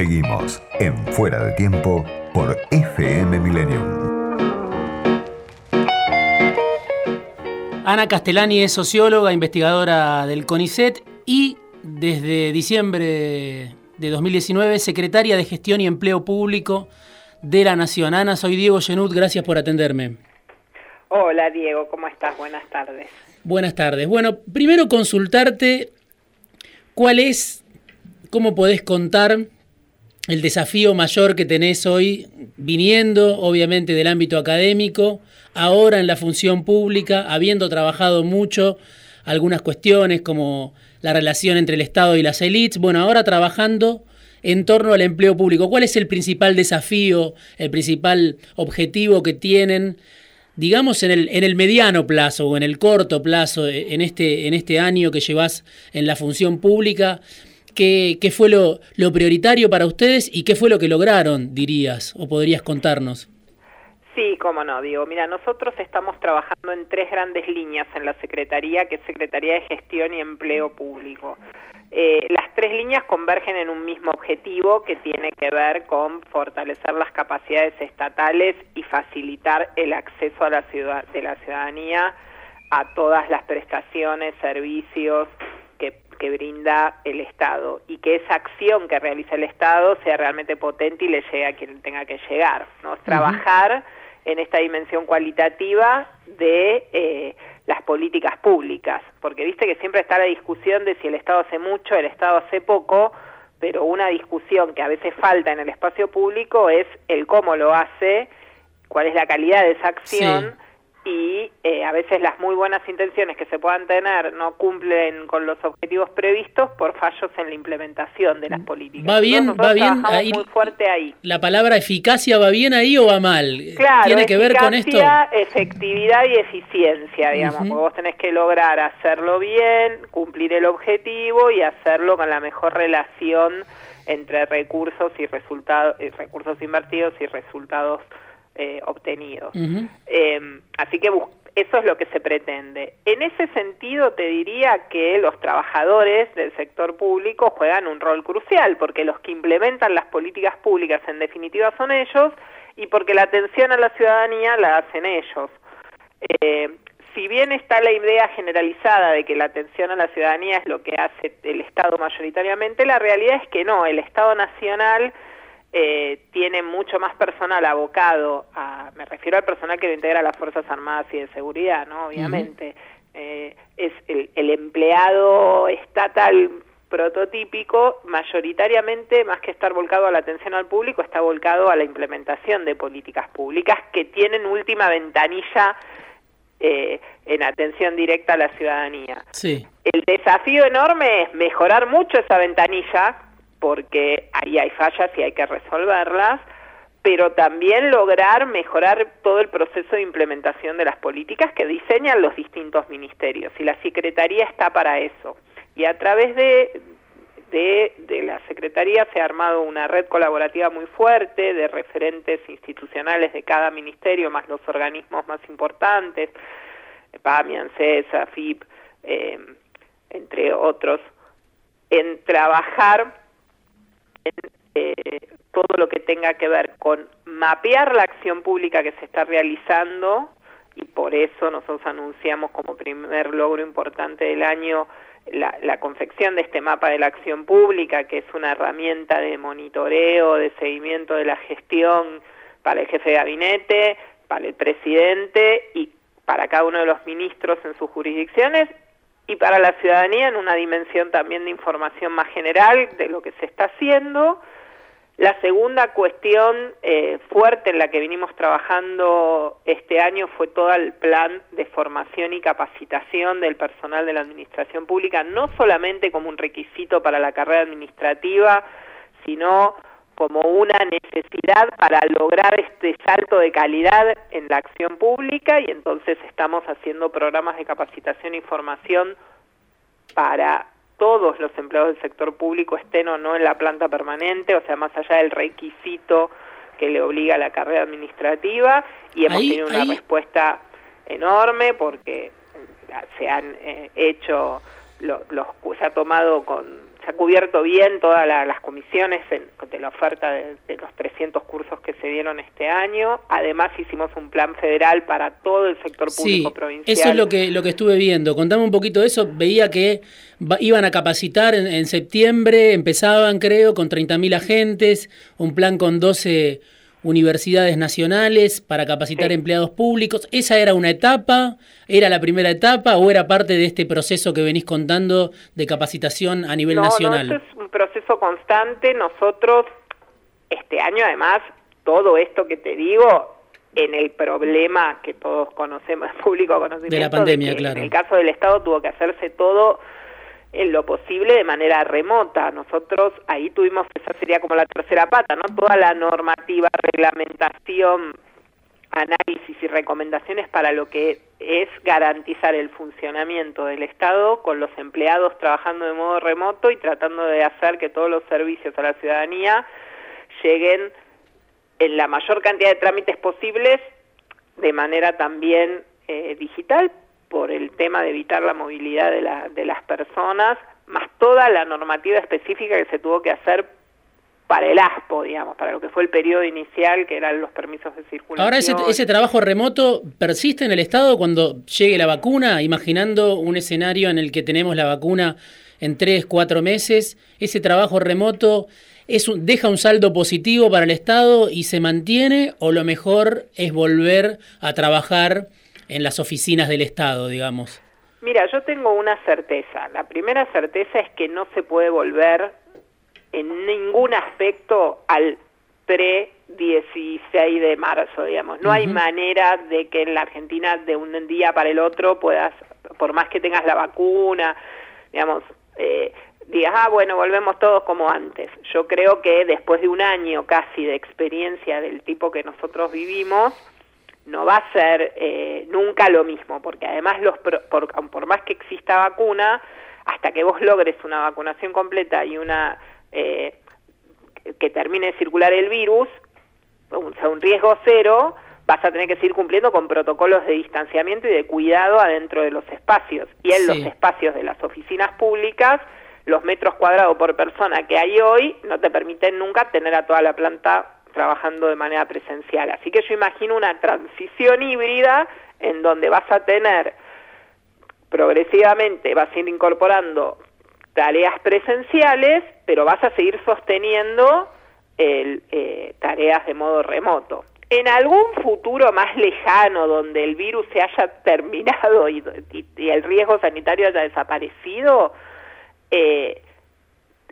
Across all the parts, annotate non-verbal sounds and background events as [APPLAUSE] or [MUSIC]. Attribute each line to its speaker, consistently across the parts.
Speaker 1: Seguimos en Fuera de Tiempo por FM Millennium.
Speaker 2: Ana Castellani es socióloga, investigadora del CONICET y desde diciembre de 2019 secretaria de Gestión y Empleo Público de la Nación. Ana, soy Diego Genut, gracias por atenderme.
Speaker 3: Hola Diego, ¿cómo estás? Buenas tardes.
Speaker 2: Buenas tardes. Bueno, primero consultarte cuál es, cómo podés contar el desafío mayor que tenés hoy, viniendo obviamente del ámbito académico, ahora en la función pública, habiendo trabajado mucho algunas cuestiones como la relación entre el Estado y las élites, bueno, ahora trabajando en torno al empleo público. ¿Cuál es el principal desafío, el principal objetivo que tienen, digamos, en el, en el mediano plazo o en el corto plazo, en este, en este año que llevas en la función pública? ¿Qué, qué fue lo, lo prioritario para ustedes y qué fue lo que lograron, dirías, o podrías contarnos?
Speaker 3: Sí, cómo no, digo, mira, nosotros estamos trabajando en tres grandes líneas en la Secretaría, que es Secretaría de Gestión y Empleo Público. Eh, las tres líneas convergen en un mismo objetivo que tiene que ver con fortalecer las capacidades estatales y facilitar el acceso a la ciudad, de la ciudadanía a todas las prestaciones, servicios que, brinda el Estado y que esa acción que realiza el Estado sea realmente potente y le llegue a quien tenga que llegar. ¿no? Es trabajar en esta dimensión cualitativa de eh, las políticas públicas, porque viste que siempre está la discusión de si el Estado hace mucho, el Estado hace poco, pero una discusión que a veces falta en el espacio público es el cómo lo hace, cuál es la calidad de esa acción y eh, a veces las muy buenas intenciones que se puedan tener no cumplen con los objetivos previstos por fallos en la implementación de las políticas.
Speaker 2: Va bien, va bien
Speaker 3: ahí, muy fuerte ahí.
Speaker 2: La palabra eficacia va bien ahí o va mal.
Speaker 3: Claro,
Speaker 2: tiene que ver con esto.
Speaker 3: efectividad y eficiencia, digamos, porque vos tenés que lograr hacerlo bien, cumplir el objetivo y hacerlo con la mejor relación entre recursos y resultados, recursos invertidos y resultados eh, obtenidos. eh, así que eso es lo que se pretende. En ese sentido, te diría que los trabajadores del sector público juegan un rol crucial, porque los que implementan las políticas públicas en definitiva son ellos y porque la atención a la ciudadanía la hacen ellos. Eh, si bien está la idea generalizada de que la atención a la ciudadanía es lo que hace el Estado mayoritariamente, la realidad es que no, el Estado nacional eh, tiene mucho más personal abocado a, me refiero al personal que lo integra las Fuerzas Armadas y de Seguridad, ¿no? Obviamente, eh, es el, el empleado estatal prototípico, mayoritariamente, más que estar volcado a la atención al público, está volcado a la implementación de políticas públicas que tienen última ventanilla eh, en atención directa a la ciudadanía.
Speaker 2: Sí.
Speaker 3: El desafío enorme es mejorar mucho esa ventanilla, porque ahí hay fallas y hay que resolverlas, pero también lograr mejorar todo el proceso de implementación de las políticas que diseñan los distintos ministerios, y la Secretaría está para eso. Y a través de, de, la Secretaría se ha armado una red colaborativa muy fuerte de referentes institucionales de cada ministerio, más los organismos más importantes, PAMI, ANSES, FIP, eh, entre otros, en trabajar eh, todo lo que tenga que ver con mapear la acción pública que se está realizando y por eso nosotros anunciamos como primer logro importante del año la, la, confección de este mapa de la acción pública, que es una herramienta de monitoreo, de seguimiento de la gestión para el jefe de gabinete, para el presidente y para cada uno de los ministros en sus jurisdicciones y para la ciudadanía en una dimensión también de información más general de lo que se está haciendo. La segunda cuestión eh, fuerte en la que vinimos trabajando este año fue todo el plan de formación y capacitación del personal de la administración pública, no solamente como un requisito para la carrera administrativa, sino como una necesidad para lograr este salto de calidad en la acción pública y entonces estamos haciendo programas de capacitación y formación para todos los empleados del sector público estén o no en la planta permanente, o sea, más allá del requisito que le obliga a la carrera administrativa, y hemos
Speaker 2: ahí,
Speaker 3: tenido una
Speaker 2: ahí...
Speaker 3: respuesta enorme porque se han eh, hecho, lo, los, se ha tomado con, ha cubierto bien todas las comisiones de la oferta de, los 300 cursos que se dieron este año. Además hicimos un plan federal para todo el sector público
Speaker 2: sí,
Speaker 3: provincial.
Speaker 2: Eso es lo que, lo que estuve viendo. Contame un poquito de eso. Veía que iban a capacitar en, septiembre, empezaban creo con 30.000 agentes, un plan con 12 universidades nacionales para capacitar empleados públicos. ¿Esa era una etapa? ¿Era la primera etapa o era parte de este proceso que venís contando de capacitación a nivel nacional?
Speaker 3: No, es un proceso constante. Nosotros, este año además, todo esto que te digo, en el problema que todos conocemos, [LAUGHS] público conocimiento,
Speaker 2: de la pandemia, claro.
Speaker 3: En el caso del Estado tuvo que hacerse todo en lo posible de manera remota. Nosotros ahí tuvimos, esa sería como la tercera pata, ¿no? Toda la normativa, reglamentación, análisis y recomendaciones para lo que es garantizar el funcionamiento del Estado con los empleados trabajando de modo remoto y tratando de hacer que todos los servicios a la ciudadanía lleguen en la mayor cantidad de trámites posibles de manera también eh, digital, por el tema de evitar la movilidad de, la, de las personas, más toda la normativa específica que se tuvo que hacer para el ASPO, digamos, para lo que fue el periodo inicial, que eran los permisos de circulación.
Speaker 2: Ahora, ese, ese trabajo remoto persiste en el Estado cuando llegue la vacuna, imaginando un escenario en el que tenemos la vacuna en tres, cuatro meses, ese trabajo remoto es un, deja un saldo positivo para el Estado y se mantiene, o lo mejor es volver a trabajar en las oficinas del Estado, digamos?
Speaker 3: Mira, yo tengo una certeza. La primera certeza es que no se puede volver en ningún aspecto al pre-16 de marzo, digamos. No hay manera de que en la Argentina de un día para el otro puedas, por más que tengas la vacuna, digamos, eh, digas, ah, bueno, volvemos todos como antes. Yo creo que después de un año casi de experiencia del tipo que nosotros vivimos, no va a ser eh, nunca lo mismo, porque además los por, por, más que exista vacuna, hasta que vos logres una vacunación completa y una eh, que termine de circular el virus, o sea, un riesgo cero, vas a tener que seguir cumpliendo con protocolos de distanciamiento y de cuidado adentro de los espacios. Y en los espacios de las oficinas públicas, los metros cuadrados por persona que hay hoy no te permiten nunca tener a toda la planta trabajando de manera presencial. Así que yo imagino una transición híbrida en donde vas a tener progresivamente, vas a ir incorporando tareas presenciales, pero vas a seguir sosteniendo el, eh, tareas de modo remoto. En algún futuro más lejano donde el virus se haya [LAUGHS] terminado y, el riesgo sanitario haya desaparecido, eh,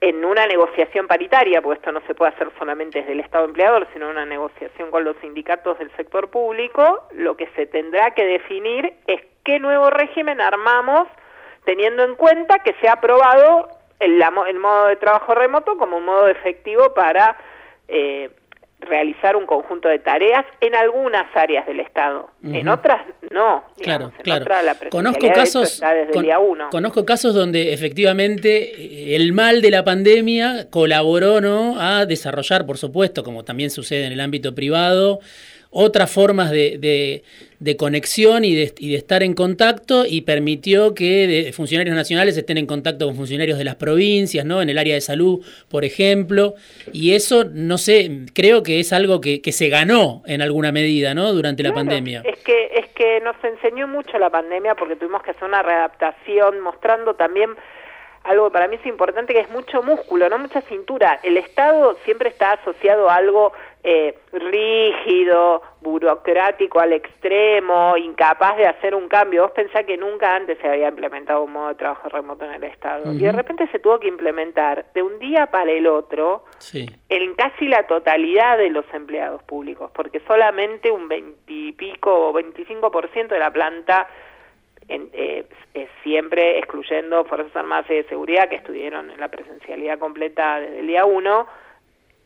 Speaker 3: en una negociación paritaria, porque esto no se puede hacer solamente desde el Estado empleador, sino una negociación con los sindicatos del sector público, lo que se tendrá que definir es qué nuevo régimen armamos teniendo en cuenta que se ha aprobado el, el modo de trabajo remoto como un modo efectivo para eh, realizar un conjunto de tareas en algunas áreas del Estado, en otras no.
Speaker 2: claro, claro. conozco casos, conozco casos donde efectivamente eh, el mal de la pandemia colaboró ¿no? a desarrollar, por supuesto, como también sucede en el ámbito privado, otras formas de, de, conexión y de, y de, estar en contacto y permitió que funcionarios nacionales estén en contacto con funcionarios de las provincias, ¿no? En el área de salud, por ejemplo. Y eso, no sé, creo que es algo que, que se ganó en alguna medida, ¿no? Durante la pandemia.
Speaker 3: Es que, es que nos enseñó mucho la pandemia porque tuvimos que hacer una readaptación mostrando también algo que para mí es importante que es mucho músculo, no mucha cintura. El Estado siempre está asociado a algo eh, rígido, burocrático al extremo, incapaz de hacer un cambio. Vos pensás que nunca antes se había implementado un modo de trabajo remoto en el Estado. Y de repente se tuvo que implementar de un día para el otro en casi la totalidad de los empleados públicos, porque solamente un veintipico o veinticinco por ciento de la planta en, eh, siempre excluyendo Fuerzas Armadas y de Seguridad que estuvieron en la presencialidad completa desde el día uno,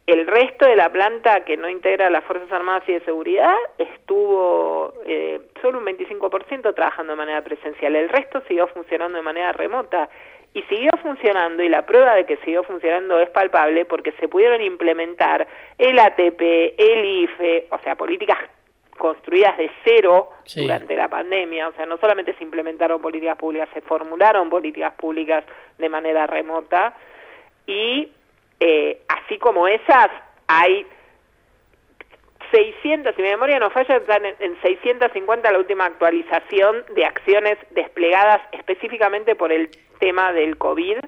Speaker 3: el resto de la planta que no integra las Fuerzas Armadas y de Seguridad estuvo eh, solo un 25% trabajando de manera presencial. El resto siguió funcionando de manera remota. Y siguió funcionando, y la prueba de que siguió funcionando es palpable porque se pudieron implementar el ATP, el IFE, o sea, políticas construidas de cero durante la pandemia. O sea, no solamente se implementaron políticas públicas, se formularon políticas públicas de manera remota y eh, así como esas, hay 600, si mi memoria no falla, están en, 650 la última actualización de acciones desplegadas específicamente por el tema del COVID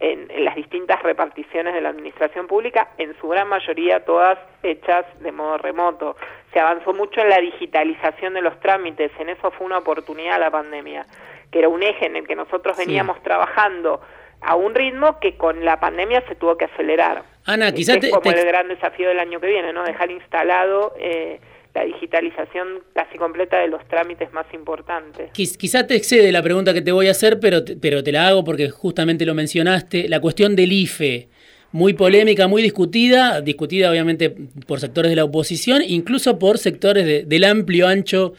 Speaker 3: en, las distintas reparticiones de la administración pública, en su gran mayoría todas hechas de modo remoto. Se avanzó mucho en la digitalización de los trámites, en eso fue una oportunidad la pandemia, que era un eje en el que nosotros veníamos trabajando a un ritmo que con la pandemia se tuvo que acelerar.
Speaker 2: Ana, quizás
Speaker 3: es como el gran desafío del año que viene, ¿no? Dejar instalado eh, la digitalización casi completa de los trámites más importantes.
Speaker 2: Quizá te excede la pregunta que te voy a hacer, pero te, pero te la hago porque justamente lo mencionaste. La cuestión del IFE, muy polémica, muy discutida, discutida obviamente por sectores de la oposición, incluso por sectores del amplio ancho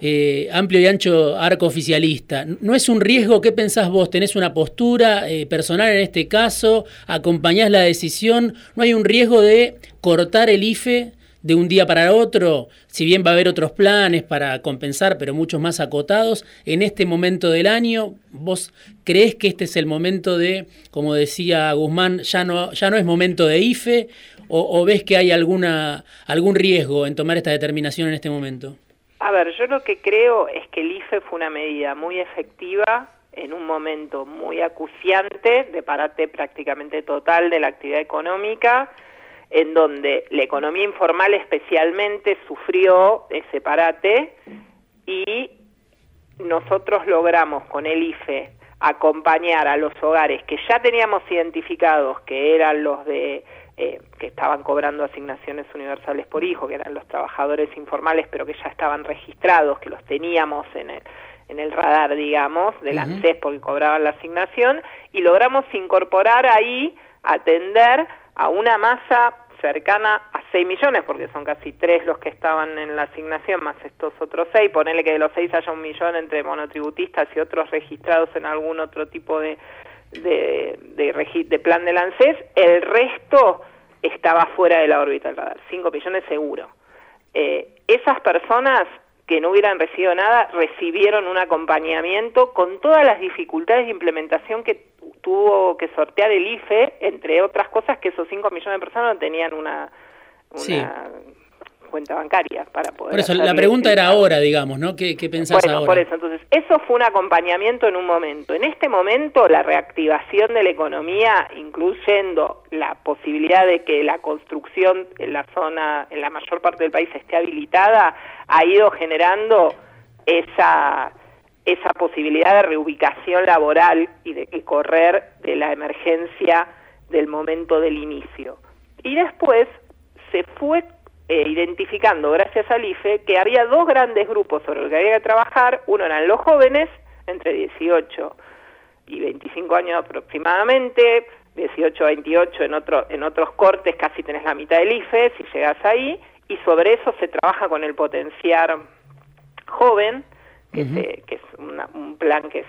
Speaker 2: eh, amplio y ancho arco oficialista. ¿No es un riesgo? ¿Qué pensás vos? ¿Tenés una postura eh, personal en este caso? ¿Acompañás la decisión? ¿No hay un riesgo de cortar el IFE de un día para otro? Si bien va a haber otros planes para compensar, pero muchos más acotados, en este momento del año, ¿vos crees que este es el momento de, como decía Guzmán, ya no, ya no es momento de IFE? ¿O, o ves que hay alguna, algún riesgo en tomar esta determinación en este momento?
Speaker 3: A ver, yo lo que creo es que el IFE fue una medida muy efectiva en un momento muy acuciante de parate prácticamente total de la actividad económica, en donde la economía informal especialmente sufrió ese parate y nosotros logramos con el IFE acompañar a los hogares que ya teníamos identificados que eran los de eh, que estaban cobrando asignaciones universales por hijo, que eran los trabajadores informales, pero que ya estaban registrados, que los teníamos en el, en el radar, digamos, del ANSES porque cobraban la asignación, y logramos incorporar ahí, atender a una masa cercana a 6 millones, porque son casi 3 los que estaban en la asignación, más estos otros 6, ponerle que de los 6 haya un millón entre monotributistas y otros registrados en algún otro tipo de, de, de, de plan del ANSES, el resto estaba fuera de la órbita del radar, 5 millones seguro. Eh, esas personas que no hubieran recibido nada recibieron un acompañamiento con todas las dificultades de implementación que tuvo que sortear el IFE, entre otras cosas que esos 5 millones de personas no tenían una, una cuenta bancaria para poder.
Speaker 2: Por eso, la pregunta era ahora, digamos, ¿no? ¿Qué, qué pensás
Speaker 3: bueno, por eso, entonces, eso fue un acompañamiento en un momento. En este momento, la reactivación de la economía, incluyendo la posibilidad de que la construcción en la zona, en la mayor parte del país esté habilitada, ha ido generando esa esa posibilidad de reubicación laboral y de que correr de la emergencia del momento del inicio. Y después se fue eh, identificando, gracias al IFE, que había dos grandes grupos sobre los que había que trabajar. Uno eran los jóvenes, entre 18 y 25 años aproximadamente, 18 a 28 en, otro, en otros cortes casi tenés la mitad del IFE, si llegas ahí, y sobre eso se trabaja con el potenciar joven, que, que es un plan que,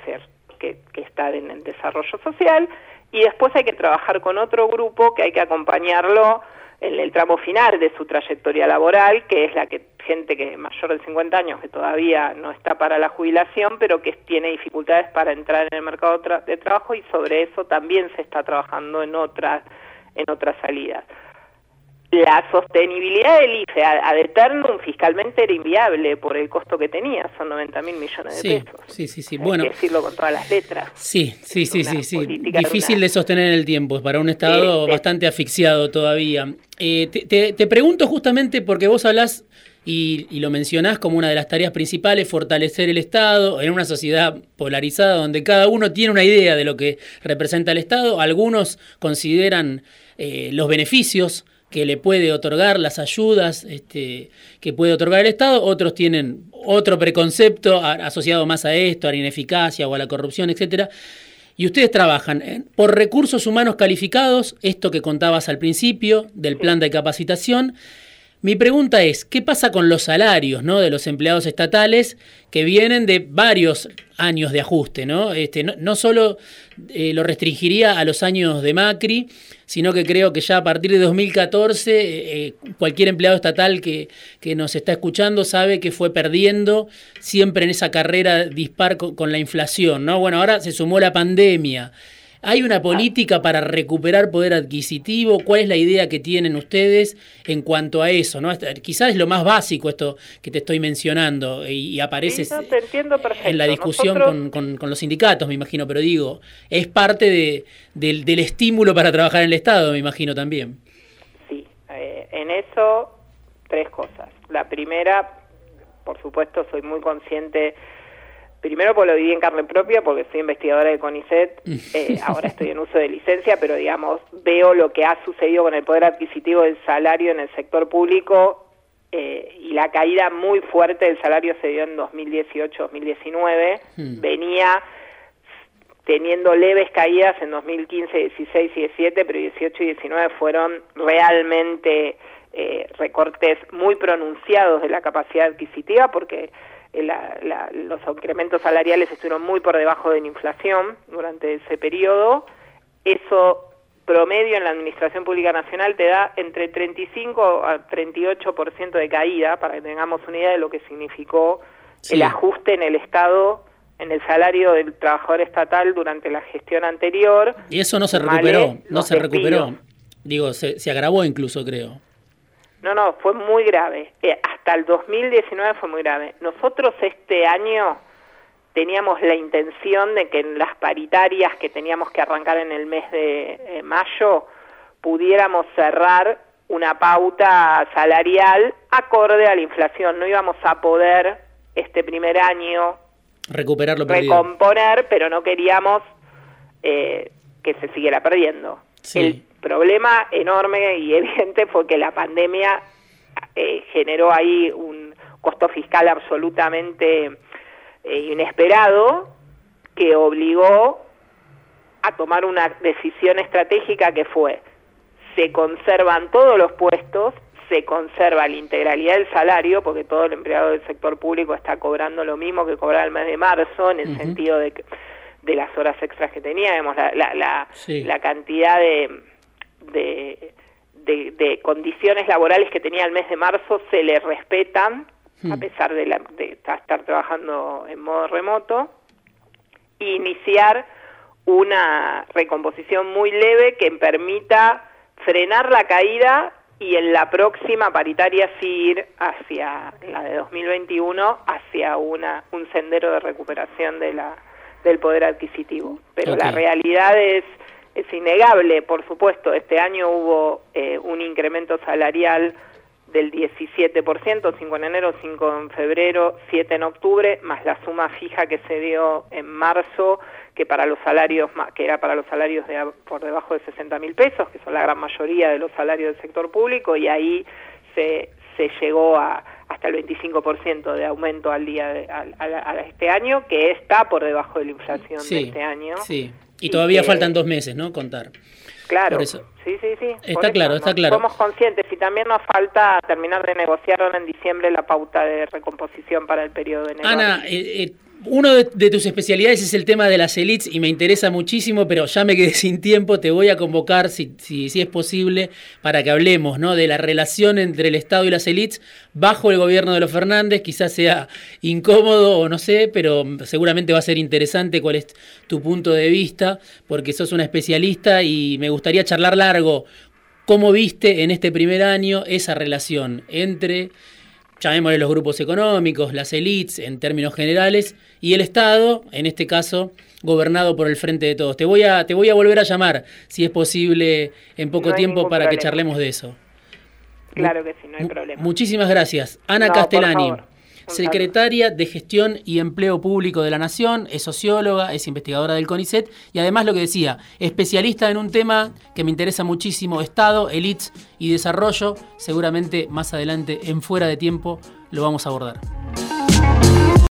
Speaker 3: que, que está en el desarrollo social, y después hay que trabajar con otro grupo que hay que acompañarlo en el tramo final de su trayectoria laboral, que es la que gente que mayor de 50 años que todavía no está para la jubilación, pero que tiene dificultades para entrar en el mercado de trabajo y sobre eso también se está trabajando en otras en otras salidas la sostenibilidad del IFE ad eternum fiscalmente era inviable por el costo que tenía, son 90 mil millones de pesos.
Speaker 2: Sí, sí, sí.
Speaker 3: Hay
Speaker 2: bueno,
Speaker 3: que decirlo con todas las letras.
Speaker 2: Sí, sí, sí, sí, sí. Difícil de sostener en el tiempo, para un Estado bastante asfixiado todavía. Eh, te, te, pregunto justamente porque vos hablás y, y, lo mencionás como una de las tareas principales, fortalecer el Estado en una sociedad polarizada donde cada uno tiene una idea de lo que representa el Estado. Algunos consideran eh, los beneficios que le puede otorgar, las ayudas este, que puede otorgar el Estado, otros tienen otro preconcepto asociado más a esto, a la ineficacia o a la corrupción, etcétera. Y ustedes trabajan por recursos humanos calificados, esto que contabas al principio del plan de capacitación, mi pregunta es, ¿qué pasa con los salarios ¿no? de los empleados estatales que vienen de varios años de ajuste? No, este, no, solo eh, lo restringiría a los años de Macri, sino que creo que ya a partir de 2014 eh, eh, cualquier empleado estatal que, que, nos está escuchando sabe que fue perdiendo siempre en esa carrera dispar con, con la inflación. ¿no? Bueno, ahora se sumó la pandemia. ¿Hay una política para recuperar poder adquisitivo? ¿Cuál es la idea que tienen ustedes en cuanto a eso? ¿no? Quizás es lo más básico esto que te estoy mencionando y, aparece en la discusión con, los sindicatos, me imagino, pero digo, es parte de, del, estímulo para trabajar en el Estado, me imagino también.
Speaker 3: Sí, eh, en eso tres cosas. La primera, por supuesto, soy muy consciente Primero porque lo viví en carne propia, porque soy investigadora de CONICET, [LAUGHS] eh, ahora estoy en uso de licencia, pero digamos, veo lo que ha sucedido con el poder adquisitivo del salario en el sector público eh, y la caída muy fuerte del salario se dio en 2018-2019, hmm. venía teniendo leves caídas en 2015, 16 y 17, pero 18 y 19 fueron realmente eh, recortes muy pronunciados de la capacidad adquisitiva porque eh, los incrementos salariales estuvieron muy por debajo de la inflación durante ese periodo. Eso promedio en la Administración Pública Nacional te da entre 35 a 38% de caída, para que tengamos una idea de lo que significó el ajuste en el Estado, en el salario del trabajador estatal durante la gestión anterior.
Speaker 2: Y eso no se recuperó, no se recuperó. Digo, se agravó incluso, creo.
Speaker 3: No, no, fue muy grave. Eh, hasta el 2019 fue muy grave. Nosotros este año teníamos la intención de que en las paritarias que teníamos que arrancar en el mes de eh, mayo pudiéramos cerrar una pauta salarial acorde a la inflación. No íbamos a poder este primer año
Speaker 2: recuperarlo
Speaker 3: recomponer, pero no queríamos eh, que se siguiera perdiendo. Sí problema enorme y evidente fue que la pandemia eh, generó ahí un costo fiscal absolutamente eh, inesperado que obligó a tomar una decisión estratégica que fue se conservan todos los puestos, se conserva la integralidad del salario, porque todo el empleado del sector público está cobrando lo mismo que cobraba el mes de marzo, en el sentido de, de las horas extras que teníamos, la, la, la cantidad de, de, de, condiciones laborales que tenía el mes de marzo se le respetan, a hmm. pesar de, estar trabajando en modo remoto, e iniciar una recomposición muy leve que permita frenar la caída y en la próxima paritaria seguir hacia la de 2021 hacia una un sendero de recuperación de la del poder adquisitivo. Pero la realidad es es innegable, por supuesto. Este año hubo eh, un incremento salarial del 17%, 5 en enero, 5 en febrero, 7 en octubre, más la suma fija que se dio en marzo, que para los salarios que era para los salarios de, por debajo de 60 mil pesos, que son la gran mayoría de los salarios del sector público, y ahí se, se llegó a hasta el 25% de aumento al día de, a, este año, que está por debajo de la inflación de este año.
Speaker 2: Sí. Y todavía faltan dos meses, ¿no? Contar.
Speaker 3: Claro. Sí, sí, sí.
Speaker 2: Está claro, está claro.
Speaker 3: Somos conscientes y también nos falta terminar de negociar ahora en diciembre la pauta de recomposición para el periodo de enero.
Speaker 2: Ana, eh, eh uno de, tus especialidades es el tema de las elites y me interesa muchísimo, pero ya me quedé [LAUGHS] sin tiempo. Te voy a convocar, si, si, es posible, para que hablemos ¿no? de la relación entre el Estado y las elites bajo el gobierno de los Fernández. Quizás sea incómodo o no sé, pero seguramente va a ser interesante cuál es tu punto de vista, porque sos una especialista y me gustaría charlar largo. ¿Cómo viste en este primer año esa relación entre llamémosle los grupos económicos, las élites en términos generales, y el Estado, en este caso, gobernado por el Frente de Todos. Te voy a, te voy a volver a llamar, si es posible, en poco tiempo para que charlemos de eso.
Speaker 3: Claro que sí, no hay problema.
Speaker 2: Muchísimas gracias. Ana Castellani secretaria de Gestión y Empleo Público de la Nación, es socióloga, es investigadora del CONICET y además lo que decía, especialista en un tema que me interesa muchísimo, Estado, elites y desarrollo. Seguramente más adelante, en fuera de tiempo, lo vamos a abordar.